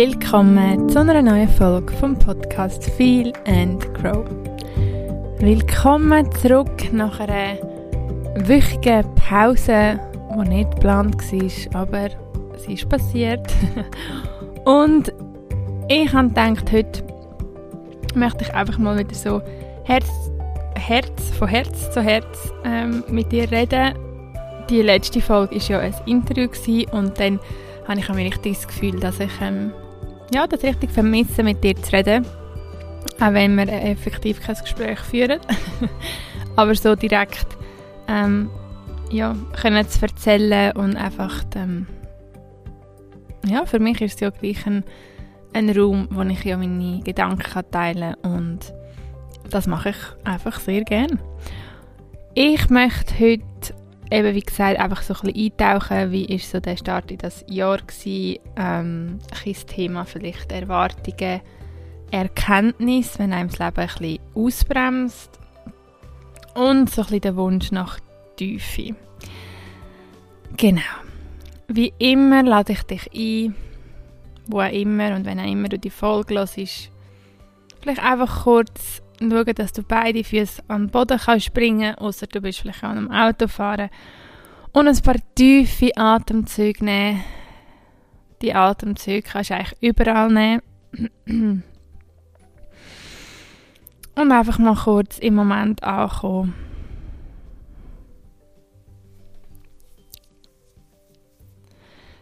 Willkommen zu einer neuen Folge vom Podcast Feel and Grow. Willkommen zurück nach einer wöchigen Pause, die nicht geplant war, aber sie ist passiert. Und ich habe gedacht, heute möchte ich einfach mal wieder so Herz, Herz von Herz zu Herz ähm, mit dir reden. Die letzte Folge war ja ein Interview und dann habe ich ein das Gefühl, dass ich ähm, ja, das richtig vermisse, mit dir zu reden. Auch wenn wir effektiv kein Gespräch führen. Aber so direkt ähm, ja, können zu erzählen und einfach ähm, ja, für mich ist es ja gleich ein, ein Raum, wo ich ja meine Gedanken teilen kann und das mache ich einfach sehr gerne. Ich möchte heute eben wie gesagt einfach so ein bisschen eintauchen, wie ist so der Start in das Jahr gewesen, ähm, ein Thema vielleicht Erwartungen, Erkenntnis, wenn einem das Leben ein bisschen ausbremst und so ein bisschen der Wunsch nach Tiefe. Genau. Wie immer lade ich dich ein, wo auch immer und wenn auch immer du die Folge hörst, vielleicht einfach kurz schauen, dass du beide Füße an den Boden kannst springen außer du bist vielleicht auch am Auto fahren und ein paar tiefe Atemzüge nehmen. Die Atemzüge kannst du eigentlich überall nehmen. Und einfach mal kurz im Moment ankommen.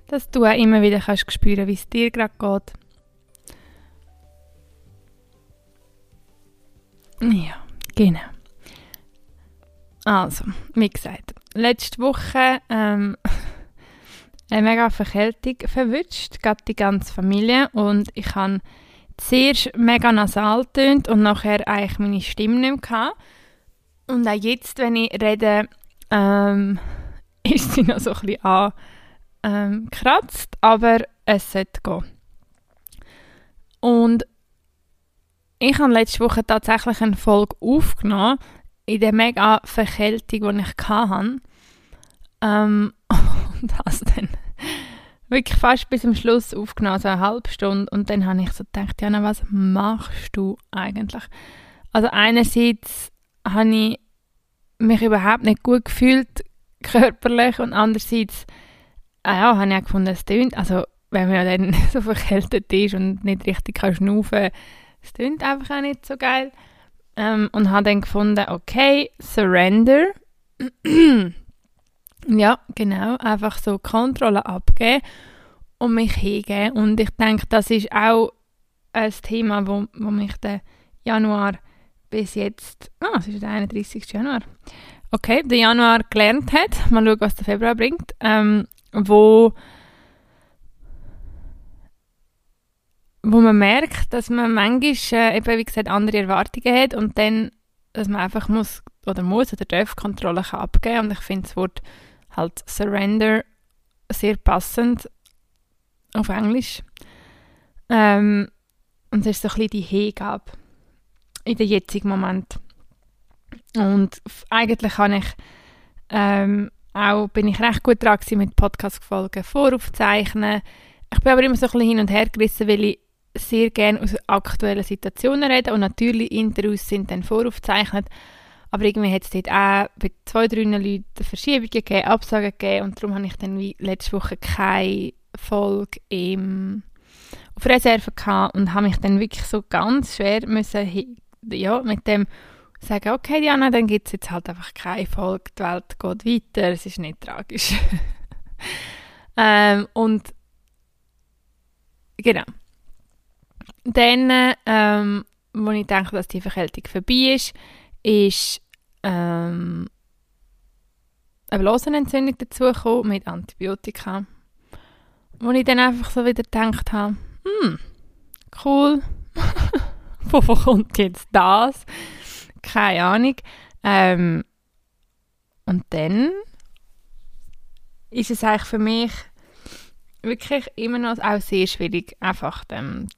Dass du auch immer wieder kannst spüren, wie es dir gerade geht. Ja, genau. Also, wie gesagt, letzte Woche ähm, eine mega Verkältung verwünscht, gerade die ganze Familie. Und ich habe zuerst mega nasal tönt und nachher eigentlich meine Stimme nicht mehr. Und auch jetzt, wenn ich rede, ähm, ist sie noch so ein bisschen angekratzt, ähm, aber es sollte gehen. Und ich habe letzte Woche tatsächlich eine Folge aufgenommen, in der mega Verkältung, die ich hatte. Ähm, und das dann wirklich fast bis zum Schluss aufgenommen, so eine halbe Stunde. Und dann habe ich so gedacht, Jana, was machst du eigentlich? Also einerseits habe ich mich überhaupt nicht gut gefühlt, körperlich, und andererseits ah ja, habe ich auch gefunden, es tönt, also wenn man dann so verkältet ist und nicht richtig kann schnaufen kann, es tönt einfach auch nicht so geil. Ähm, und habe dann gefunden, okay, Surrender. ja, genau, einfach so Kontrolle abgeben und mich hingeben. Und ich denke, das ist auch ein Thema, wo, wo mich der Januar bis jetzt, ah, es ist der 31. Januar, okay, der Januar gelernt hat. Mal schauen, was der Februar bringt. Ähm, wo wo man merkt, dass man manchmal äh, eben, wie gesagt, andere Erwartungen hat und dann, dass man einfach muss oder muss oder darf Kontrolle abgeben und ich finde das Wort halt Surrender sehr passend auf Englisch. Ähm, und es ist so ein bisschen die Hingabe in den jetzigen Moment. Und eigentlich kann ich ähm, auch, bin ich recht gut dran mit Podcast-Folgen voraufzeichnen. Ich bin aber immer so ein bisschen hin und her gerissen, weil ich sehr gerne aus aktuellen Situationen reden und natürlich Interviews sind dann voraufgezeichnet, aber irgendwie hat es dort auch bei zwei, drei Leuten Verschiebungen gegeben, Absagen gegeben und darum habe ich dann wie letzte Woche keine Folge im, auf Reserve gehabt und habe mich dann wirklich so ganz schwer müssen, ja, mit dem sagen, okay Diana, dann gibt es jetzt halt einfach keine Folge, die Welt geht weiter, es ist nicht tragisch. ähm, und genau, dann, ähm, wo ich denke, dass die Verkältung vorbei ist, ist ähm, eine Blasenentzündung dazugekommen mit Antibiotika. Wo ich dann einfach so wieder gedacht habe, hm, cool, wovon kommt jetzt das? Keine Ahnung. Ähm, und dann ist es eigentlich für mich wirklich immer noch auch sehr schwierig, einfach ähm,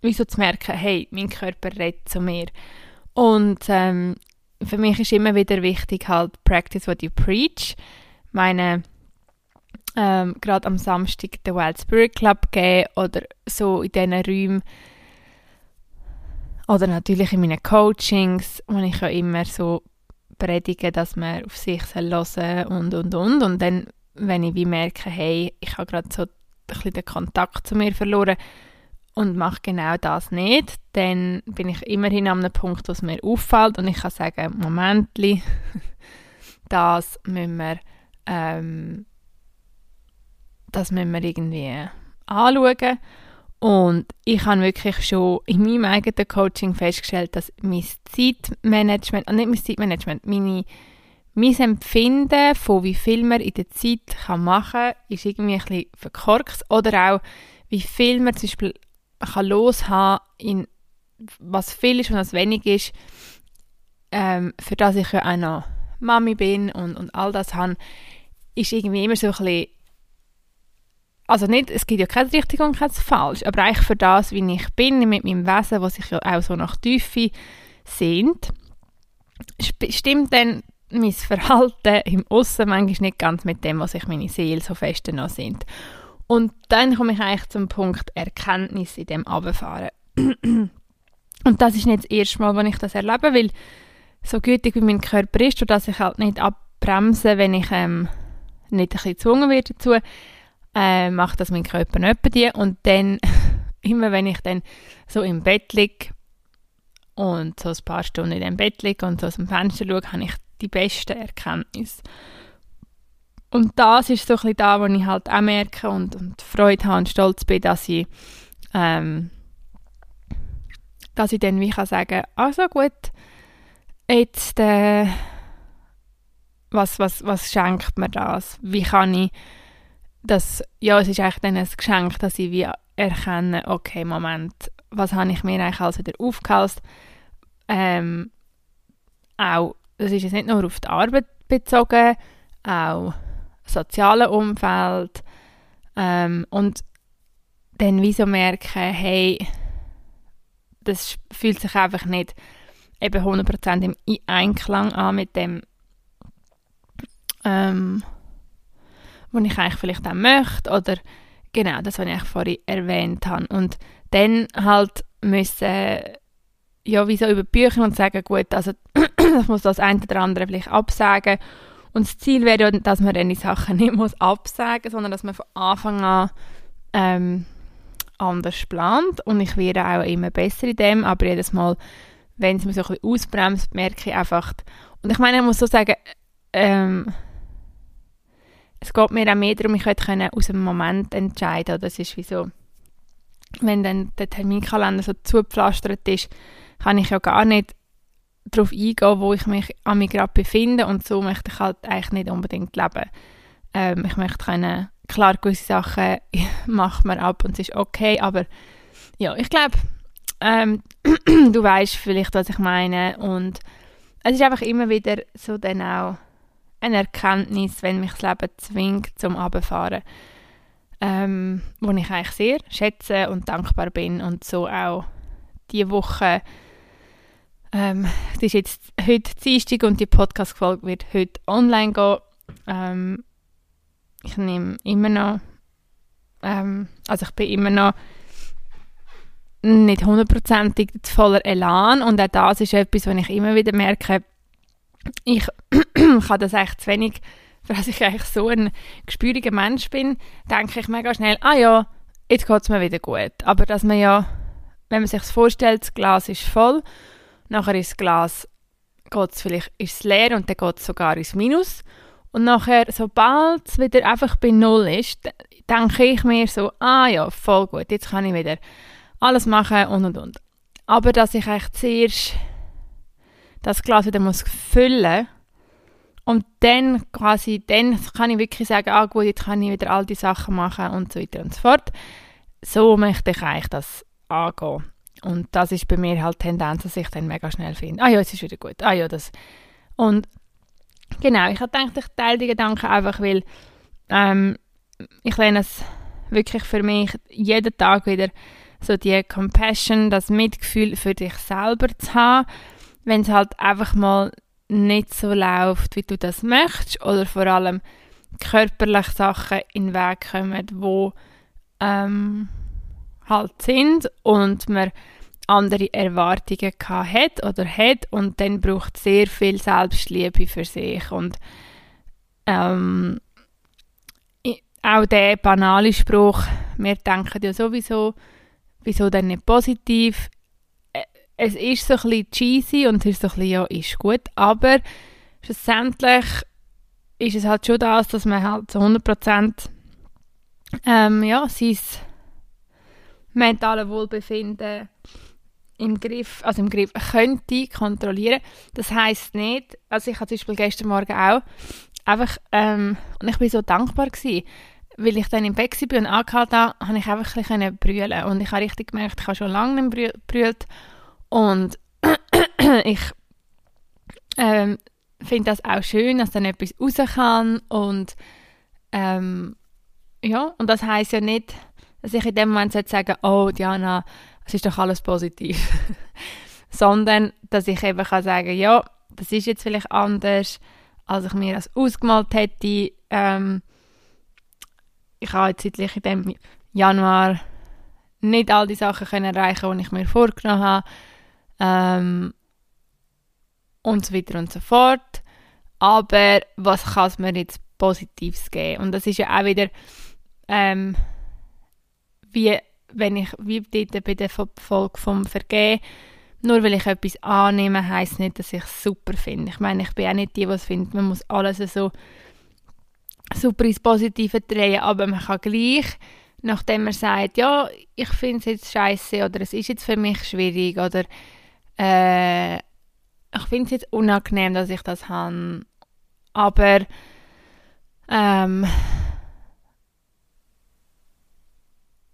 wie so zu merken, hey, mein Körper redet zu mir. Und ähm, für mich ist immer wieder wichtig halt Practice what you preach. Meine, ähm, gerade am Samstag den Wild Spirit Club geben oder so in diesen Räumen. Oder natürlich in meinen Coachings, wo ich ja immer so predige, dass man auf sich hören soll und, und, und. Und dann, wenn ich wie merke, hey, ich habe gerade so ein bisschen den Kontakt zu mir verloren und mache genau das nicht, dann bin ich immerhin an einem Punkt, wo es mir auffällt und ich kann sagen, Moment, das müssen wir ähm, das müssen wir irgendwie anschauen. Und ich habe wirklich schon in meinem eigenen Coaching festgestellt, dass mein Zeitmanagement, und nicht mein Zeitmanagement, meine, mein Empfinden von wie viel man in der Zeit machen kann, ist irgendwie ein bisschen verkorkst. Oder auch, wie viel man zum Beispiel kann loshaben in was viel ist und was wenig ist, ähm, für das ich ja auch noch Mami bin und, und all das habe, ist irgendwie immer so ein bisschen also nicht, es gibt ja kein richtig und kein falsch, aber eigentlich für das, wie ich bin, mit meinem Wesen, was sich ja auch so nach Tiefe sehnt, stimmt dann mein Verhalten im Aussen manchmal nicht ganz mit dem, was sich meine Seele so fest noch sind. Und dann komme ich eigentlich zum Punkt Erkenntnis in dem Abfahren. Und das ist nicht das erste Mal, wenn ich das erlebe, weil so gütig wie mein Körper ist, dass ich halt nicht abbremse, wenn ich ähm, nicht ein bisschen gezwungen werde dazu, äh, macht das mein Körper nicht dir. Und dann, immer wenn ich dann so im Bett liege und so ein paar Stunden in dem Bett liege und so aus dem Fenster schaue, habe ich die beste Erkenntnis. Und das ist so ein bisschen da, wo ich halt auch merke und, und Freude habe und stolz bin, dass ich, ähm, dass ich dann wie kann sagen, also gut, jetzt, äh, was, was, was schenkt mir das? Wie kann ich dass, ja, es ist eigentlich dann ein Geschenk, dass ich wie erkenne, okay, Moment, was habe ich mir eigentlich alles wieder aufgehalst? Ähm, auch, das ist jetzt nicht nur auf die Arbeit bezogen, auch soziale Umfeld ähm, und dann wie so merken, hey, das fühlt sich einfach nicht eben 100% im Einklang an mit dem ähm, was ich eigentlich vielleicht auch möchte oder genau das, was ich vorhin erwähnt habe. Und dann halt müssen ja, wie so über Bücher und sagen, gut, also ich muss das eine oder andere vielleicht absagen. Und das Ziel wäre dass man dann die Sachen nicht muss absagen sondern dass man von Anfang an ähm, anders plant. Und ich werde auch immer besser in dem, aber jedes Mal, wenn es mir so ein bisschen ausbremst, merke ich einfach, und ich meine, ich muss so sagen, ähm, es geht mir auch mehr darum, ich können aus dem Moment entscheiden. Das ist wie so, wenn dann der Terminkalender so zugepflastert ist, kann ich ja gar nicht darauf eingehen, wo ich mich an mir gerade befinde. Und so möchte ich halt eigentlich nicht unbedingt leben. Ähm, ich möchte können, klar, gewisse Sachen macht man ab und es ist okay, aber ja, ich glaube, ähm, du weißt vielleicht, was ich meine. Und es ist einfach immer wieder so dann auch eine Erkenntnis, wenn mich das Leben zwingt zum Abfahren, ähm, wo ich eigentlich sehr schätze und dankbar bin. Und so auch die Woche ähm, das ist jetzt heute Dienstag und die Podcast-Folge wird heute online gehen. Ähm, ich nehme immer noch, ähm, also ich bin immer noch nicht hundertprozentig voller Elan und auch das ist etwas, was ich immer wieder merke, ich kann das echt zu wenig, weil ich eigentlich so ein gespüriger Mensch bin, denke ich mega schnell, ah ja, jetzt geht es mir wieder gut. Aber dass man ja, wenn man sich vorstellt, das Glas ist voll, nachher ist das Glas, geht's vielleicht ist leer und dann geht es sogar ins Minus. Und nachher, sobald es wieder einfach bei Null ist, denke ich mir so, ah ja, voll gut, jetzt kann ich wieder alles machen und und und. Aber dass ich eigentlich zuerst das Glas wieder muss füllen und dann quasi, dann kann ich wirklich sagen, ah gut, jetzt kann ich wieder all die Sachen machen und so weiter und so fort. So möchte ich eigentlich das angehen. Und das ist bei mir halt die Tendenz, dass ich dann mega schnell finde, ah ja, es ist wieder gut, ah ja, das. Und genau, ich habe ich teile die Gedanken einfach, weil ähm, ich lerne es wirklich für mich jeden Tag wieder so die Compassion, das Mitgefühl für dich selber zu haben wenn es halt einfach mal nicht so läuft, wie du das möchtest oder vor allem, körperliche Sachen in den Weg kommen, die ähm, halt sind und man andere Erwartungen hat oder hat und dann braucht sehr viel Selbstliebe für sich und ähm, auch der banale Spruch, wir denken ja sowieso, wieso denn nicht positiv? Es ist so ein bisschen cheesy und es ist so ein bisschen, ja, ist gut, aber schlussendlich ist es halt schon das, dass man halt zu 100% ähm, ja, sein mentale Wohlbefinden im Griff, also im Griff könnte kontrollieren. Das heißt nicht, also ich hatte zum Beispiel gestern Morgen auch einfach, ähm, und ich bin so dankbar gewesen, weil ich dann im Bett war und angehalten habe, habe ich einfach ein bisschen brüllen und ich habe richtig gemerkt, ich habe schon lange nicht brüllt und ich ähm, finde das auch schön, dass dann etwas raus kann und ähm, ja, und das heißt ja nicht, dass ich in dem Moment sagen oh Diana, es ist doch alles positiv, sondern dass ich eben kann sagen, ja, das ist jetzt vielleicht anders, als ich mir das ausgemalt hätte. Ähm, ich habe jetzt zeitlich in dem Januar nicht all die Sachen können erreichen, die ich mir vorgenommen habe. Ähm, und so weiter und so fort. Aber was kann es mir jetzt Positives geben? Und das ist ja auch wieder ähm, wie wenn ich wie dort bei der Folge vom Vergehen nur weil ich etwas annehme, heisst nicht, dass ich es super finde. Ich meine, ich bin auch nicht die, die es findet, man muss alles so super ins Positive drehen, aber man kann gleich, nachdem man sagt, ja, ich finde es jetzt scheiße oder es ist jetzt für mich schwierig oder äh, ich finde es jetzt unangenehm, dass ich das habe, aber ähm,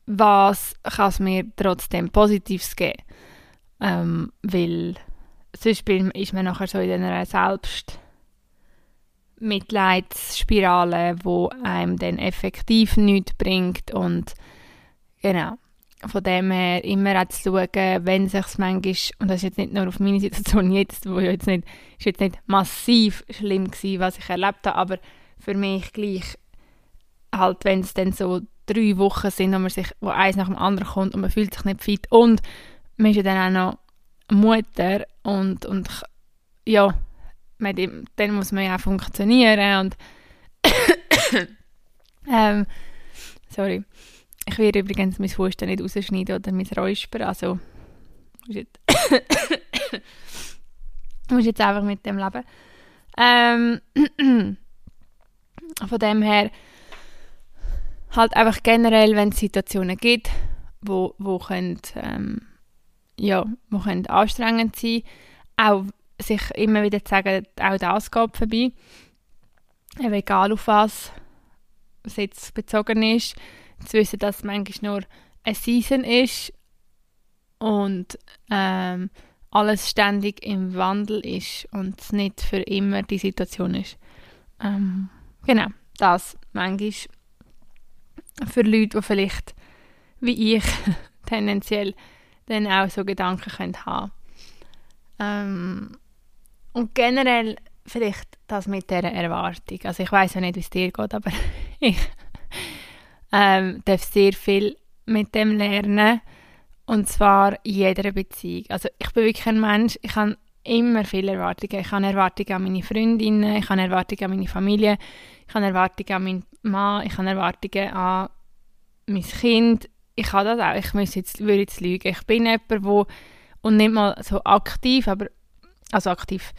was kann es mir trotzdem Positives geben? Ähm, weil sonst ist man nachher so in einer Selbstmitleidsspirale, wo einem dann effektiv nichts bringt und genau, von dem her immer auch zu schauen, wenn sich manchmal, und das ist jetzt nicht nur auf meine Situation jetzt, wo jetzt nicht, ist jetzt nicht massiv schlimm gewesen, was ich erlebt habe, aber für mich gleich halt, wenn es dann so drei Wochen sind, wo man sich, wo eins nach dem anderen kommt und man fühlt sich nicht fit und man ist ja dann auch noch Mutter und, und ja, man, dann muss man ja auch funktionieren und ähm, sorry, ich werde übrigens mein Husten nicht rausschneiden oder mein Räusper, also muss jetzt, muss jetzt einfach mit dem leben. Ähm, von dem her halt einfach generell, wenn es Situationen gibt, wo, wo können, ähm, ja, wo können anstrengend sein, auch sich immer wieder zu sagen, auch das geht vorbei. Eben egal auf was es jetzt bezogen ist, zu wissen, dass es manchmal nur eine Season ist und ähm, alles ständig im Wandel ist und es nicht für immer die Situation ist. Ähm, genau, das manchmal für Leute, die vielleicht wie ich tendenziell dann auch so Gedanken können haben ähm, und generell vielleicht das mit dieser Erwartung. Also ich weiß ja nicht, wie es dir geht, aber ich ähm, darf sehr viel mit dem lernen und zwar in jeder Beziehung. Also ich bin wirklich ein Mensch, ich habe immer viele Erwartungen. Ich habe Erwartungen an meine Freundinnen, ich habe Erwartungen an meine Familie, ich habe Erwartungen an meinen Mann, ich habe Erwartungen an mein Kind. Ich habe das auch, ich muss jetzt, würde jetzt lügen. Ich bin jemand, wo, und nicht mal so aktiv, aber, also aktiv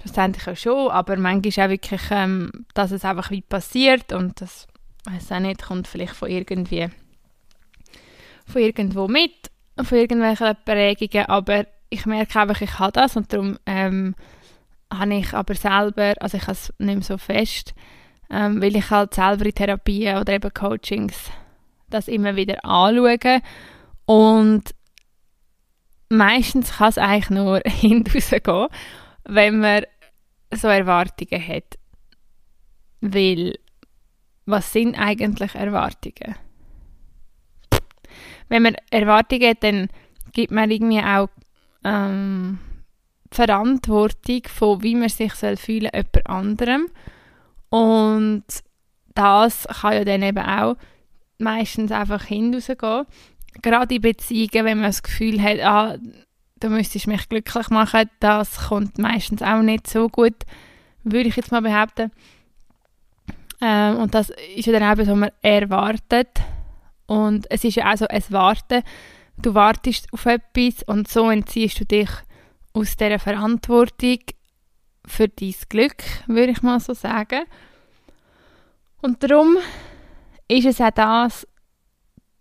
verständlich auch schon, aber manchmal auch wirklich, ähm, dass es einfach wie passiert und das, weiß auch nicht, kommt vielleicht von irgendwie, von irgendwo mit, von irgendwelchen Prägungen, aber ich merke einfach, ich habe das und darum ähm, habe ich aber selber, also ich habe es nicht mehr so fest, ähm, weil ich halt selber in Therapien oder eben Coachings das immer wieder anschauen und meistens kann es eigentlich nur hinausgehen, wenn man so Erwartungen hat. Weil, was sind eigentlich Erwartungen? Wenn man Erwartungen hat, dann gibt man irgendwie auch ähm, Verantwortung von, wie man sich soll fühlen jemand anderem. Und das kann ja dann eben auch meistens einfach hinausgehen. Gerade in Beziehungen, wenn man das Gefühl hat, ah, du müsstest mich glücklich machen, das kommt meistens auch nicht so gut, würde ich jetzt mal behaupten. Ähm, und das ist ja dann auch, was man erwartet. Und es ist ja auch so ein Warten. Du wartest auf etwas und so entziehst du dich aus dieser Verantwortung für dein Glück, würde ich mal so sagen. Und darum ist es auch das,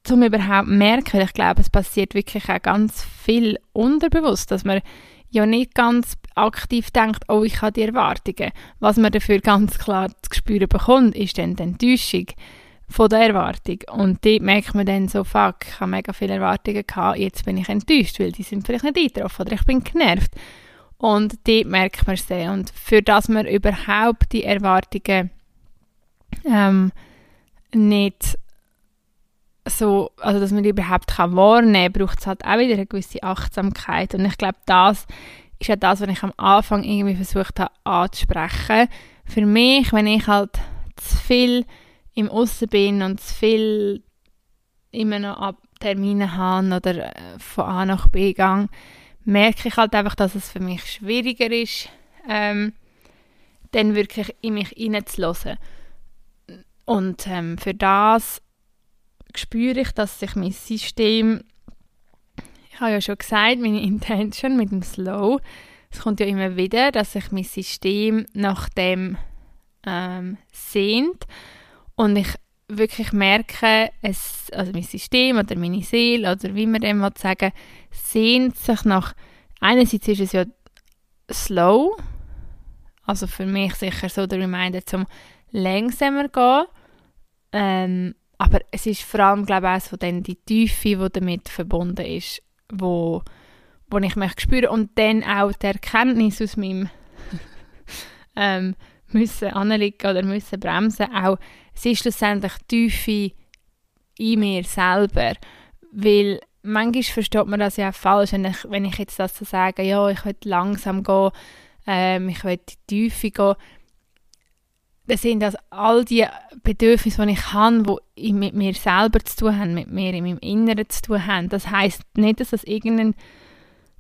um überhaupt zu merken, weil ich glaube, es passiert wirklich auch ganz viel unterbewusst, dass man ja nicht ganz aktiv denkt, oh, ich habe die Erwartungen. Was man dafür ganz klar zu spüren bekommt, ist dann die Enttäuschung von der Erwartung. Und dort merkt man dann so, fuck, ich habe mega viele Erwartungen gehabt, jetzt bin ich enttäuscht, weil die sind vielleicht nicht eingetroffen oder ich bin genervt. Und dort merkt man es sehr. Und für das man überhaupt die Erwartungen ähm, nicht so, also dass man die überhaupt kann wahrnehmen kann, braucht es halt auch wieder eine gewisse Achtsamkeit. Und ich glaube, das ist ja das, was ich am Anfang irgendwie versucht habe anzusprechen. Für mich, wenn ich halt zu viel im Aussen bin und zu viel immer noch Termine habe oder äh, von A nach B gehe, merke ich halt einfach, dass es für mich schwieriger ist, ähm, dann wirklich in mich hineinzulassen. Und ähm, für das spüre ich, dass sich mein System, ich habe ja schon gesagt, meine Intention mit dem Slow, es kommt ja immer wieder, dass sich mein System nach dem ähm, sehnt und ich wirklich merke, es, also mein System oder meine Seele oder wie man dem sagen sehnt sich nach, einerseits ist es ja slow, also für mich sicher so der Reminder zum langsamer gehen, ähm, aber es ist vor allem, glaube ich, auch so dann die Tiefe, die damit verbunden ist, wo, wo ich mich spüre. Und dann auch die Erkenntnis aus meinem ähm, müssen anliegen oder müssen bremsen, auch es ist schlussendlich Tiefe in mir selber, weil manchmal versteht man das ja auch falsch, wenn ich, wenn ich jetzt das so sage, ja, ich will langsam gehen, ähm, ich will die Tiefe gehen, das sind das all die Bedürfnisse, die ich habe, die mit mir selber zu tun haben, mit mir in meinem Inneren zu tun haben. Das heißt nicht, dass das irgendeinen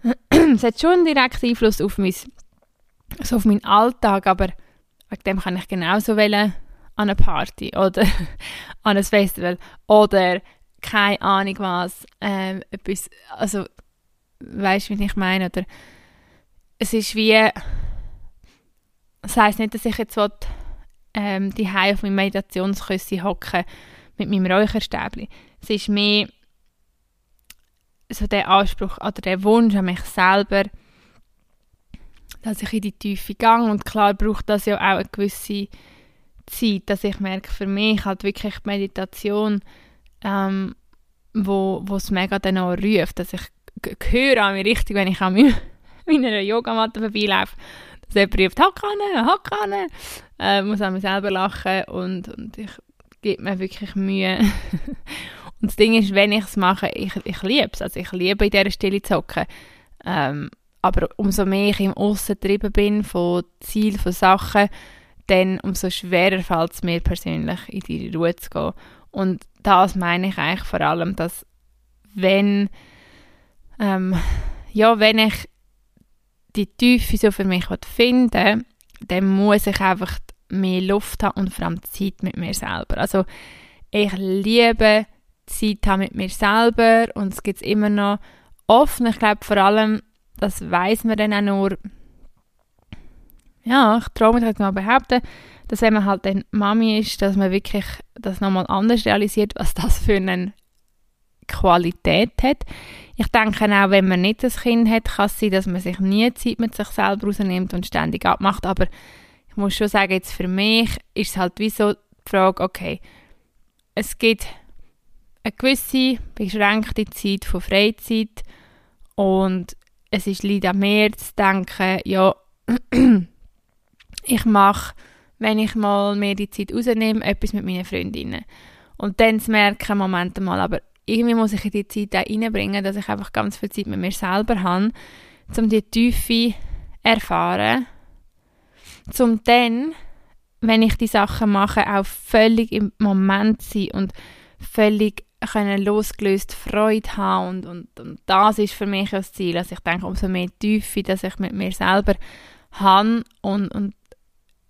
es hat schon einen direkten Einfluss auf, mein, also auf meinen Alltag, aber wegen dem kann ich genauso wählen an eine Party oder an ein Festival oder keine Ahnung was, ähm, etwas, also weißt du, wie ich meine, oder es ist wie, das heisst nicht, dass ich jetzt will, ähm, die auf meinem Meditationsküsse hocken mit meinem Räucherstäbli. Es ist mehr so der Anspruch oder der Wunsch an mich selber, dass ich in die Tiefe gehe und klar braucht das ja auch eine gewisse Zeit, dass ich merke, für mich halt wirklich die Meditation, ähm, wo es mega dann auch ruft, dass ich höre an mir richtig, wenn ich an meiner Yogamatte vorbeilaufe dass jemand ruft, Hackane, Hackane, äh, muss an mir selber lachen und, und ich gebe mir wirklich Mühe. und das Ding ist, wenn ich es mache, ich, ich liebe es, also ich liebe in dieser Stille zu hocken. Ähm, aber umso mehr ich im Aussen getrieben bin von Zielen, von Sachen, dann umso schwerer fällt es mir persönlich, in die Ruhe zu gehen. Und das meine ich eigentlich vor allem, dass wenn, ähm, ja, wenn ich die Tiefe so für mich finden dann muss ich einfach mehr Luft haben und vor allem Zeit mit mir selber. Also ich liebe Zeit haben mit mir selber und es gibt immer noch oft, ich glaube vor allem, das weiß man dann auch nur, ja, ich traue mich jetzt mal behaupten, dass wenn man halt dann Mami ist, dass man wirklich das nochmal anders realisiert, was das für eine Qualität hat. Ich denke auch, wenn man nicht das Kind hat, kann es sein, dass man sich nie Zeit mit sich selber rausnimmt und ständig abmacht. Aber ich muss schon sagen, jetzt für mich ist es halt wie so die Frage, okay, es gibt eine gewisse beschränkte Zeit von Freizeit und es ist leider mehr zu denken, ja, ich mache, wenn ich mal mehr die Zeit rausnehme, etwas mit meinen Freundinnen. Und dann zu merken, Moment mal, aber irgendwie muss ich in die Zeit auch reinbringen, dass ich einfach ganz viel Zeit mit mir selber habe, um die Tiefe erfahren, um dann wenn ich die Sachen mache, auch völlig im Moment sein und völlig können losgelöst Freude haben und, und, und das ist für mich das Ziel. Also ich denke, umso mehr Tiefe, dass ich mit mir selber habe und, und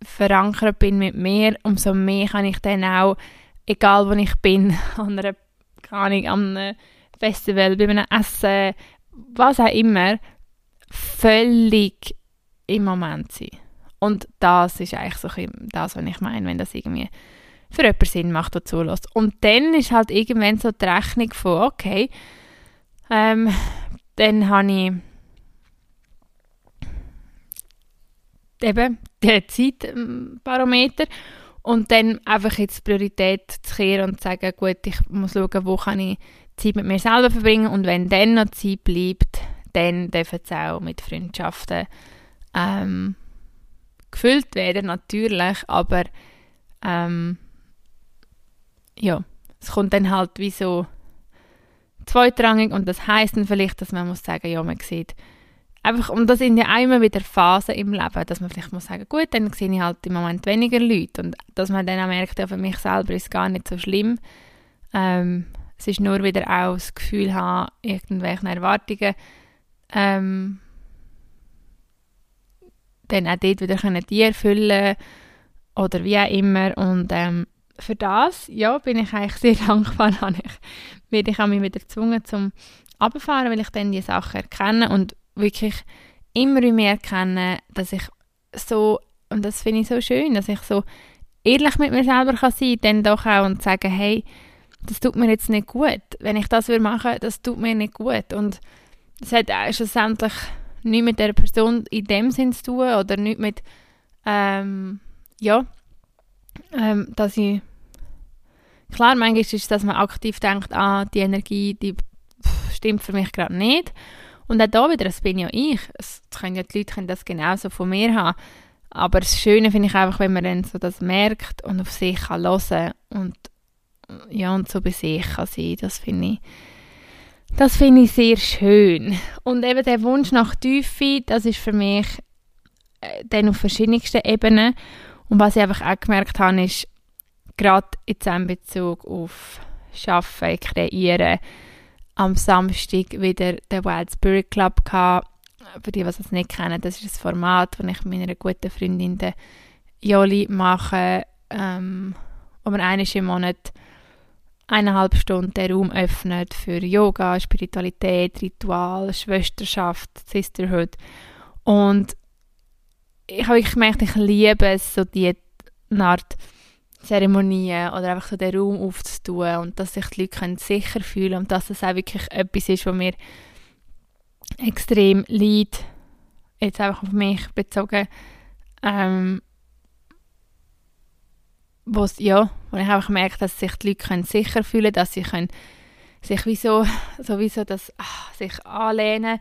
verankert bin mit mir, umso mehr kann ich dann auch, egal wo ich bin, an einer, keine Ahnung, an einem Festival, bei einem Essen, was auch immer, völlig im Moment sein. Und das ist eigentlich so das, was ich meine, wenn das irgendwie für jemanden Sinn macht, der zulässt. Und dann ist halt irgendwann so die Rechnung von, okay, ähm, dann habe ich eben den Zeitbarometer. Und dann einfach jetzt Priorität zu kehren und zu sagen, gut, ich muss schauen, wo kann ich Zeit mit mir selber verbringen. Und wenn dann noch Zeit bleibt, dann dürfen es auch mit Freundschaften ähm, gefüllt werden, natürlich, aber ähm, ja, es kommt dann halt wie so zweitrangig. Und das heißt dann vielleicht, dass man muss sagen, ja, man sieht einfach, und das sind ja auch immer wieder Phasen im Leben, dass man vielleicht muss sagen, gut, dann sehe ich halt im Moment weniger Leute und dass man dann auch merkt, ja, für mich selber ist es gar nicht so schlimm. Ähm, es ist nur wieder auch das Gefühl haben, irgendwelche Erwartungen ähm, dann auch dort wieder können die erfüllen oder wie auch immer und ähm, für das, ja, bin ich eigentlich sehr dankbar. Ich, werde ich mich wieder gezwungen zum Abfahren, weil ich dann die Sachen erkenne und wirklich immer mehr erkenne, dass ich so, und das finde ich so schön, dass ich so ehrlich mit mir selber kann sein dann doch auch und sagen, hey, das tut mir jetzt nicht gut. Wenn ich das würde machen, das tut mir nicht gut. Und das hat auch schlussendlich nichts mit der Person in dem Sinn zu tun oder nichts mit, ähm, ja, ähm, dass ich, klar, manchmal ist es, dass man aktiv denkt, ah, die Energie, die stimmt für mich gerade nicht. Und auch da wieder, das bin ja ich. Es können ja die Leute können das genauso von mir haben. Aber das Schöne finde ich einfach, wenn man dann so das merkt und auf sich kann hören und ja, und so bei sich kann sein. Das finde ich, das finde ich sehr schön. Und eben der Wunsch nach Tiefe, das ist für mich äh, dann auf verschiedensten Ebenen. Und was ich einfach auch gemerkt habe, ist, gerade jetzt in Bezug auf Arbeiten, Kreieren, am Samstag wieder den Wild Spirit Club gehabt. Für die, die es nicht kennen, das ist ein Format, das ich mit meiner guten Freundin der Joli mache, ähm, wo man einmal im Monat eineinhalb Stunden den Raum öffnet für Yoga, Spiritualität, Ritual, Schwesterschaft, Sisterhood. Und ich habe gemerkt, ich liebe es, so die Art Zeremonien oder einfach so den Raum aufzutun und dass sich die Leute können sicher fühlen und dass das auch wirklich etwas ist, was mir extrem liegt, jetzt einfach auf mich bezogen, ähm, wo's, ja, wo ich einfach merke, dass sich die Leute können sicher fühlen dass sie können sich wie so, so, das, ach, sich anlehnen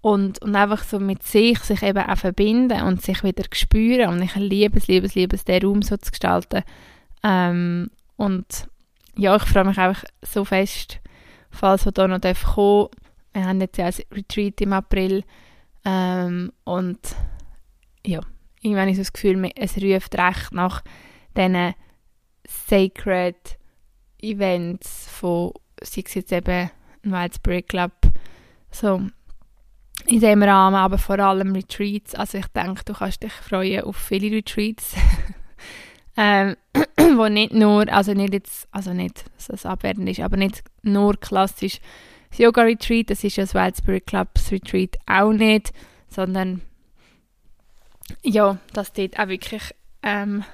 und, und einfach so mit sich sich eben auch verbinden und sich wieder spüren. Und ich liebe es, liebe es, liebe es, den Raum so zu gestalten ähm, und ja, ich freue mich einfach so fest, falls wir da noch kommen Wir haben jetzt ja ein Retreat im April ähm, und ja, irgendwann so das Gefühl, es ruft recht nach diesen Sacred Events von, sei es jetzt eben ein Spirit Club, so in dem Rahmen, aber vor allem Retreats. Also ich denke, du kannst dich freuen auf viele Retreats, ähm, wo nicht nur, also nicht jetzt, also nicht, dass es abwertend ist, aber nicht nur klassisch das Yoga Retreat, das ist ja das Wild Spirit Clubs Retreat auch nicht, sondern ja, dass dort auch wirklich ähm,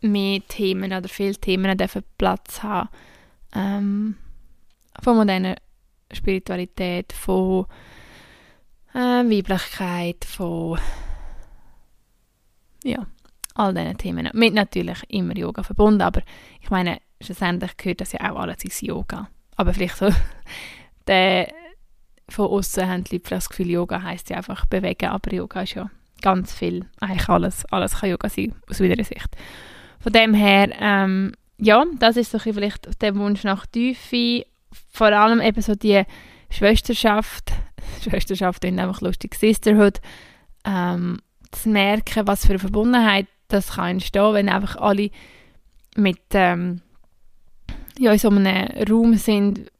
mehr Themen oder viele Themen dürfen Platz haben. Ähm, von moderner Spiritualität, von äh, Weiblichkeit, von ja, all diesen Themen. Mit natürlich immer Yoga verbunden, aber ich meine, schlussendlich gehört das ja auch alles ins Yoga. Aber vielleicht so, der, von außen haben die Leute das Gefühl, Yoga heisst ja einfach bewegen, aber Yoga ist ja ganz viel, eigentlich alles, alles kann Yoga sein, aus meiner Sicht. Von dem her, ähm, ja, das ist so vielleicht der Wunsch nach Tiefe, vor allem eben so die Schwesterschaft, Schwesterschaft ist einfach lustig, Sisterhood, ähm, zu merken, was für eine Verbundenheit das kann entstehen, wenn einfach alle mit ähm, ja, in so einem Raum sind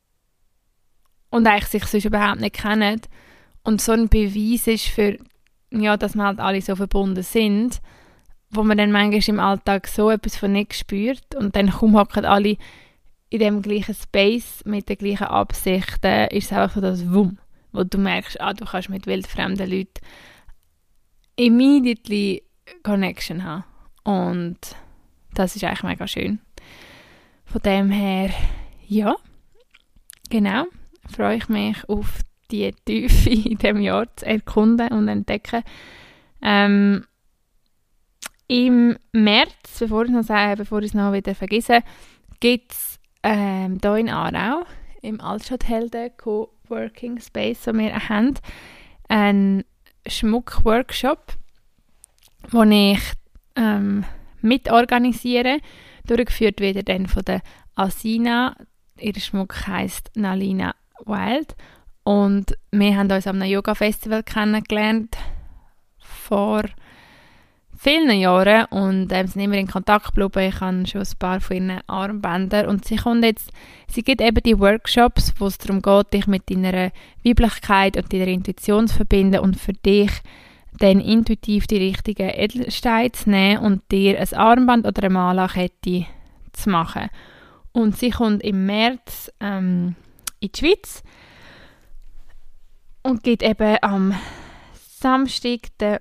und eigentlich sich sonst überhaupt nicht kennen und so ein Beweis ist für, ja, dass wir halt alle so verbunden sind, wo man dann manchmal im Alltag so etwas von nicht spürt und dann kaum hocken alle in dem gleichen Space mit den gleichen Absichten, ist es einfach so das Wumm, wo du merkst, ah, du kannst mit wildfremden Leuten immediately Connection haben. Und das ist eigentlich mega schön. Von dem her, ja, genau, freue ich mich auf die Tiefe in diesem Jahr zu erkunden und entdecken. Ähm, Im März, bevor ich es es noch wieder vergesse, gibt es ähm, hier in Aarau, im Altstadthelden Co-working Space, wo wir haben, einen Schmuckworkshop, wo ich ähm, mitorganisiere. Durchgeführt wird dann von der Asina. Ihr Schmuck heisst Nalina Wild. Und wir haben uns am Yoga-Festival kennengelernt vor vielen Jahren und ähm, sind immer in Kontakt geblieben. Ich habe schon ein paar von ihren Armbändern und sie kommt jetzt, sie gibt eben die Workshops, wo es darum geht, dich mit deiner Weiblichkeit und deiner Intuition zu verbinden und für dich dann intuitiv die richtigen Edelsteine zu nehmen und dir ein Armband oder eine Malakette zu machen. Und sie kommt im März ähm, in die Schweiz und geht eben am Samstag den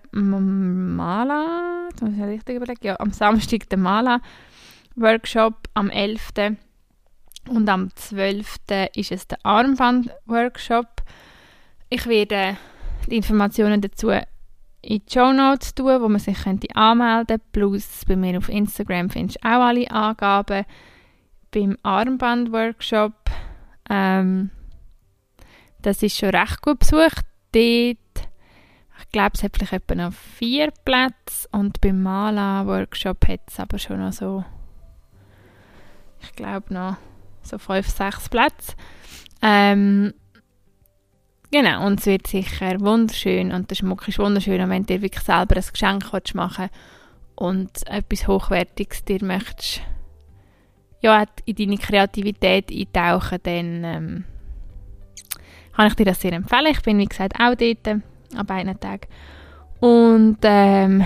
Mala, das muss ich richtig überlegen, ja, am Samstag den Mala-Workshop, am 11. und am 12. ist es der Armband-Workshop. Ich werde die Informationen dazu in die Show Notes tun, wo man sich könnte anmelden könnte. Plus bei mir auf Instagram findest du auch alle Angaben. Beim Armband-Workshop, ähm, das ist schon recht gut besucht. Dort glaube, es hat vielleicht etwa noch vier Plätze und beim Mala-Workshop hat es aber schon noch so, ich glaube noch so fünf, sechs Plätze. Ähm, genau, und es wird sicher wunderschön und der Schmuck ist wunderschön und wenn du dir wirklich selber ein Geschenk machen und etwas Hochwertiges dir möchtest, ja, in deine Kreativität eintauchen, dann ähm, kann ich dir das sehr empfehlen. Ich bin, wie gesagt, auch dort an beiden Tagen. Und ähm,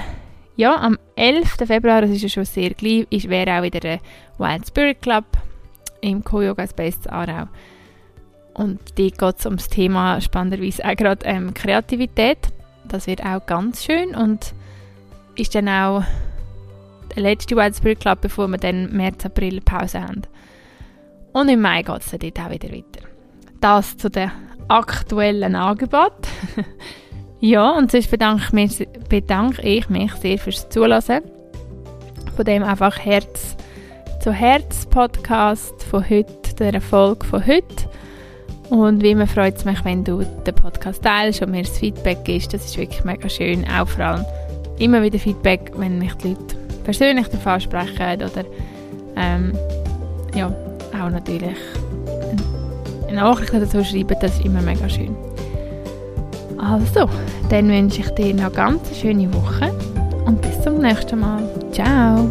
ja, am 11. Februar, das ist ja schon sehr gleich, ist, wäre auch wieder der Wild Spirit Club im Co-Yoga Space Aarau. Und dort geht es um das Thema spannenderweise auch gerade ähm, Kreativität. Das wird auch ganz schön und ist dann auch der letzte Wild Spirit Club, bevor wir dann März, April Pause haben. Und im Mai geht es dann dort auch wieder weiter. Das zu den aktuellen Angeboten. Ja, und sonst bedanke, mich, bedanke ich mich sehr fürs Zuhören. Von dem einfach Herz zu Herz Podcast von heute, der Erfolg von heute. Und wie immer freut es mich, wenn du den Podcast teilst und mir das Feedback gibst. Das ist wirklich mega schön. Auch vor allem immer wieder Feedback, wenn mich die Leute persönlich davon ansprechen oder ähm, ja, auch natürlich eine Nachricht dazu schreiben. Das ist immer mega schön. Also, dann wünsche ich dir noch eine ganz schöne Woche und bis zum nächsten Mal. Ciao!